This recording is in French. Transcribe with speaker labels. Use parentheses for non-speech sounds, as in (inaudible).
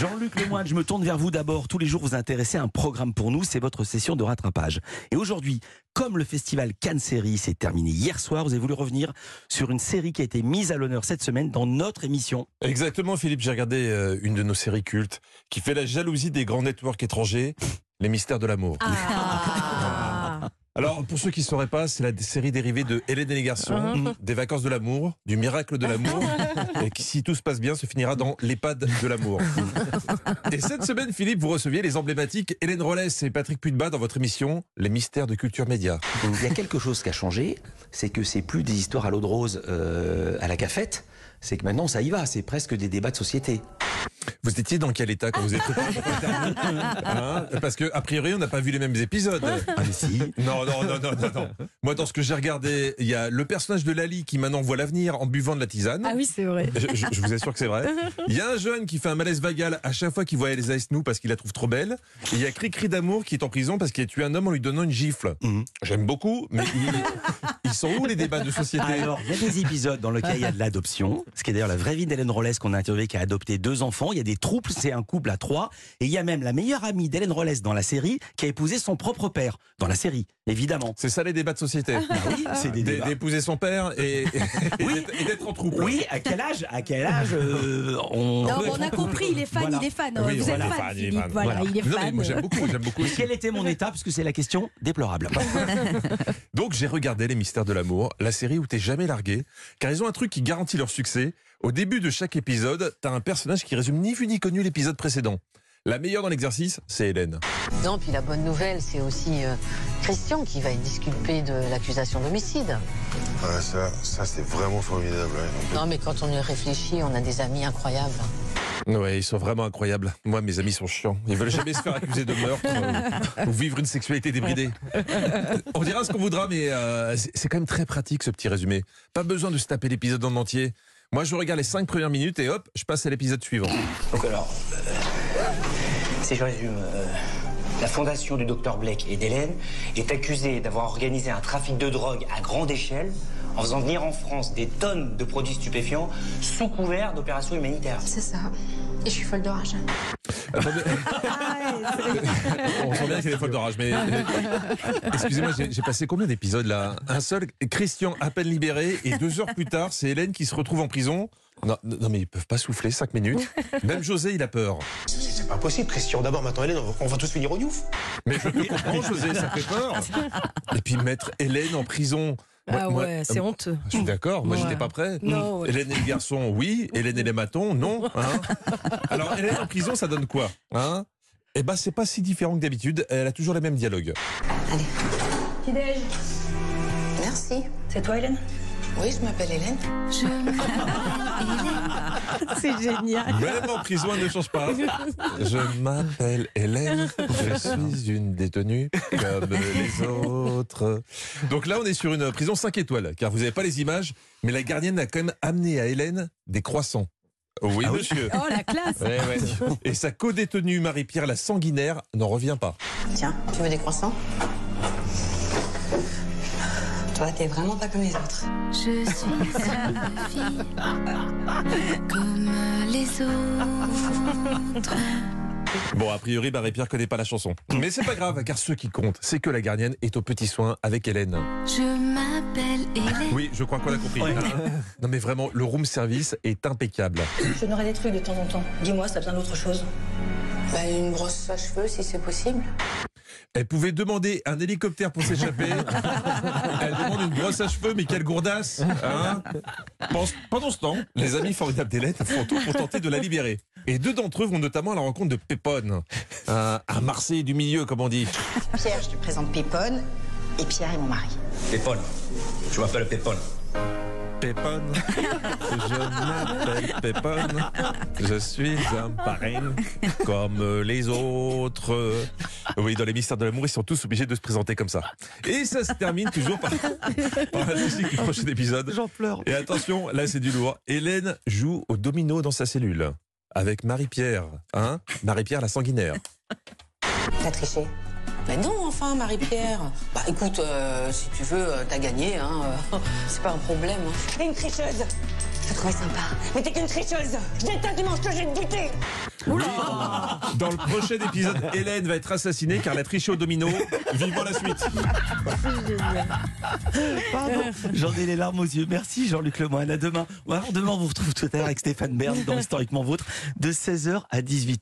Speaker 1: Jean-Luc Lemoyne, je me tourne vers vous d'abord. Tous les jours, vous intéressez à un programme pour nous, c'est votre session de rattrapage. Et aujourd'hui, comme le festival Cannes Série s'est terminé hier soir, vous avez voulu revenir sur une série qui a été mise à l'honneur cette semaine dans notre émission.
Speaker 2: Exactement, Philippe. J'ai regardé euh, une de nos séries cultes qui fait la jalousie des grands networks étrangers, Les Mystères de l'amour.
Speaker 3: Ah. (laughs)
Speaker 2: Alors, pour ceux qui ne sauraient pas, c'est la série dérivée de Hélène et les garçons,
Speaker 3: Uh-huh.
Speaker 2: des vacances de l'amour, du miracle de l'amour, (laughs) et qui, si tout se passe bien, se finira dans l'EHPAD de l'amour. (laughs) Et cette semaine, Philippe, vous receviez les emblématiques Hélène Rollès et Patrick Pudba dans votre émission Les Mystères de Culture Média.
Speaker 1: Il y a quelque chose qui a changé, c'est que c'est plus des histoires à l'eau de rose euh, à la cafette, c'est que maintenant ça y va, c'est presque des débats de société.
Speaker 2: Vous étiez dans quel état quand vous êtes (laughs) Hein Parce que a priori, on n'a pas vu les mêmes épisodes.
Speaker 1: Ah mais si,
Speaker 2: Non, non, non, non, non, non. Moi, dans ce que j'ai regardé, il y a le personnage de Lali qui maintenant voit l'avenir en buvant de la tisane.
Speaker 3: Ah oui, c'est vrai.
Speaker 2: Je, je- je vous assure que c'est vrai. Il y a un jeune qui fait un malaise vagal à chaque fois qu'il voit Elsa Esnou parce qu'il la trouve trop belle. Et il y a Cricri d'amour qui est en prison parce qu'il a tué un homme en lui donnant une gifle.
Speaker 1: Mhm.
Speaker 2: J'aime beaucoup, mais il- ils sont où les débats de société
Speaker 1: Alors, il y a des épisodes dans lesquels il y a de l'adoption, ce qui est d'ailleurs la vraie vie d'Hélène Rollès qu'on a interviewée qui a adopté deux enfants. Il y a des troupes, c'est un couple à trois. Et il y a même la meilleure amie d'Hélène Rollès dans la série qui a épousé son propre père dans la série, évidemment.
Speaker 2: C'est ça les débats de société.
Speaker 1: Ah oui, c'est des
Speaker 2: D'é-
Speaker 1: débats.
Speaker 2: D'épouser son père et,
Speaker 1: Oui.
Speaker 2: d'être- et d'être en troupe.
Speaker 1: Oui, à quel âge À quel âge euh, on...
Speaker 3: On a compris, il est fan,
Speaker 1: Voilà.
Speaker 3: il est fan.
Speaker 2: Oui,
Speaker 3: Vous
Speaker 2: voilà,
Speaker 3: êtes
Speaker 2: fan,
Speaker 3: fan,
Speaker 2: il est
Speaker 3: Philippe.
Speaker 2: fan.
Speaker 3: Voilà,
Speaker 1: Voilà.
Speaker 3: il est
Speaker 2: Non,
Speaker 3: fan.
Speaker 2: moi j'aime beaucoup, j'aime beaucoup. (laughs) Aussi.
Speaker 1: quel était mon état Parce que c'est la question déplorable. (laughs)
Speaker 2: Donc j'ai regardé Les Mystères de l'amour, la série où t'es jamais largué, car ils ont un truc qui garantit leur succès. Au début de chaque épisode, t'as un personnage qui résume ni vu ni connu l'épisode précédent. La meilleure dans l'exercice, c'est Hélène.
Speaker 4: Non, puis la bonne nouvelle, c'est aussi euh, Christian qui va être disculpé de l'accusation d'homicide.
Speaker 5: Ah, ça, ça c'est vraiment formidable. ouais.
Speaker 4: Non, mais quand on y réfléchit, on a des amis incroyables.
Speaker 2: Ouais, ils sont vraiment incroyables. Moi, mes amis sont chiants. Ils veulent jamais se faire accuser de meurtre ou vivre une sexualité débridée. On dira ce qu'on voudra, mais euh, c'est quand même très pratique ce petit résumé. Pas besoin de se taper l'épisode en entier. Moi, je regarde les cinq premières minutes et hop, je passe à l'épisode suivant.
Speaker 6: Donc alors, euh, si je résume, euh, la fondation du docteur Blake et d'Hélène est accusée d'avoir organisé un trafic de drogue à grande échelle en faisant venir en France des tonnes de produits stupéfiants sous couvert d'opérations humanitaires.
Speaker 7: C'est ça. Et je suis folle de rage.
Speaker 2: On sent bien qu'il est folle d'orage, mais euh, excusez-moi, j'ai passé combien d'épisodes là? Un seul, Christian à peine libéré, et deux heures plus tard, c'est Hélène qui se retrouve en prison. Non, non, mais ils peuvent pas souffler cinq minutes. Même José, il a peur.
Speaker 8: C'est c'est pas possible, Christian. D'abord, maintenant, Hélène, on va- tous finir au Youf.
Speaker 2: Mais je peux comprendre, José, ça fait peur. Et puis mettre Hélène en prison. Moi-
Speaker 3: Ah
Speaker 2: moi-
Speaker 3: ouais, c'est honteux.
Speaker 2: Je suis d'accord, moi
Speaker 3: Ouais.
Speaker 2: j'étais pas prêt.
Speaker 3: Non, ouais.
Speaker 2: Hélène et le garçon, oui. (laughs) Hélène et les matons, non. hein. Alors Hélène en prison, ça donne quoi hein? Eh ben c'est pas si différent que d'habitude. Elle a toujours les mêmes dialogues.
Speaker 7: Merci.
Speaker 4: C'est toi, Hélène? Oui, je m'appelle Hélène. (laughs)
Speaker 3: C'est génial.
Speaker 2: Même en prison, elle ne change pas. (laughs) Je m'appelle Hélène, je (laughs) suis une détenue comme les autres. Donc là, on est sur une prison 5 étoiles, car vous n'avez pas les images, mais la gardienne a quand même amené à Hélène des croissants. Oui,
Speaker 1: Ah oui
Speaker 2: monsieur.
Speaker 3: Oh, la classe.
Speaker 2: Ouais, ouais. Et sa co-détenue Marie-Pierre la sanguinaire n'en revient pas.
Speaker 4: Tiens, tu veux des croissants? Toi, t'es vraiment pas comme les autres.
Speaker 7: Je suis une fille comme les autres.
Speaker 2: Bon, a priori, Marie-Pierre connaît pas la chanson. Mais c'est pas grave, car ce qui compte, c'est que la gardienne est au petit soin avec Hélène.
Speaker 7: Je m'appelle Hélène.
Speaker 2: Oui, je crois qu'on l'a compris. Non mais vraiment, le room service est impeccable.
Speaker 9: Je n'aurai des trucs de temps en temps. Dis-moi, ça a besoin d'autre chose.
Speaker 4: Bah, une brosse à cheveux, si c'est possible.
Speaker 2: Elle pouvait demander un hélicoptère pour s'échapper. (laughs) Elle demande une brosse à cheveux, mais quelle gourdasse hein Pen- Pendant ce temps, les amis formidables d'Hélène font tout pour tenter de la libérer. Et deux d'entre eux vont notamment à la rencontre de Pépone, un, un Marseille du milieu, comme on dit.
Speaker 9: Pierre, je te présente Pépone. Et Pierre est mon mari.
Speaker 6: Pépone. Je m'appelle Pépone.
Speaker 2: Pépone, (laughs) je m'appelle Pépone, je suis un parrain comme les autres. Oui, dans les mystères de l'amour, ils sont tous obligés de se présenter comme ça. Et ça se termine toujours par, par la musique du prochain épisode.
Speaker 1: J'en pleure.
Speaker 2: Et attention, là c'est du lourd. Hélène joue au domino dans sa cellule avec Marie-Pierre, hein? Marie-Pierre la sanguinaire.
Speaker 4: T'as triché Mais non, enfin, Marie-Pierre. Bah écoute, euh, si tu veux, euh, t'as gagné, hein. (laughs) c'est pas un problème. hein.
Speaker 9: T'es une tricheuse.
Speaker 4: Je te trouvais sympa.
Speaker 9: Mais t'es qu'une tricheuse. Je déteste dimanche que je vais te buter.
Speaker 2: Oui, Dans le prochain épisode, Hélène va être assassinée car elle a triché au domino. Vivons la suite.
Speaker 1: Pardon, j'en ai les larmes aux yeux. Merci Jean-Luc Lemoyne. À demain. Ou alors demain, on vous retrouve tout à l'heure avec Stéphane Bern dans (laughs) Historiquement Vôtre de 16h à 18h.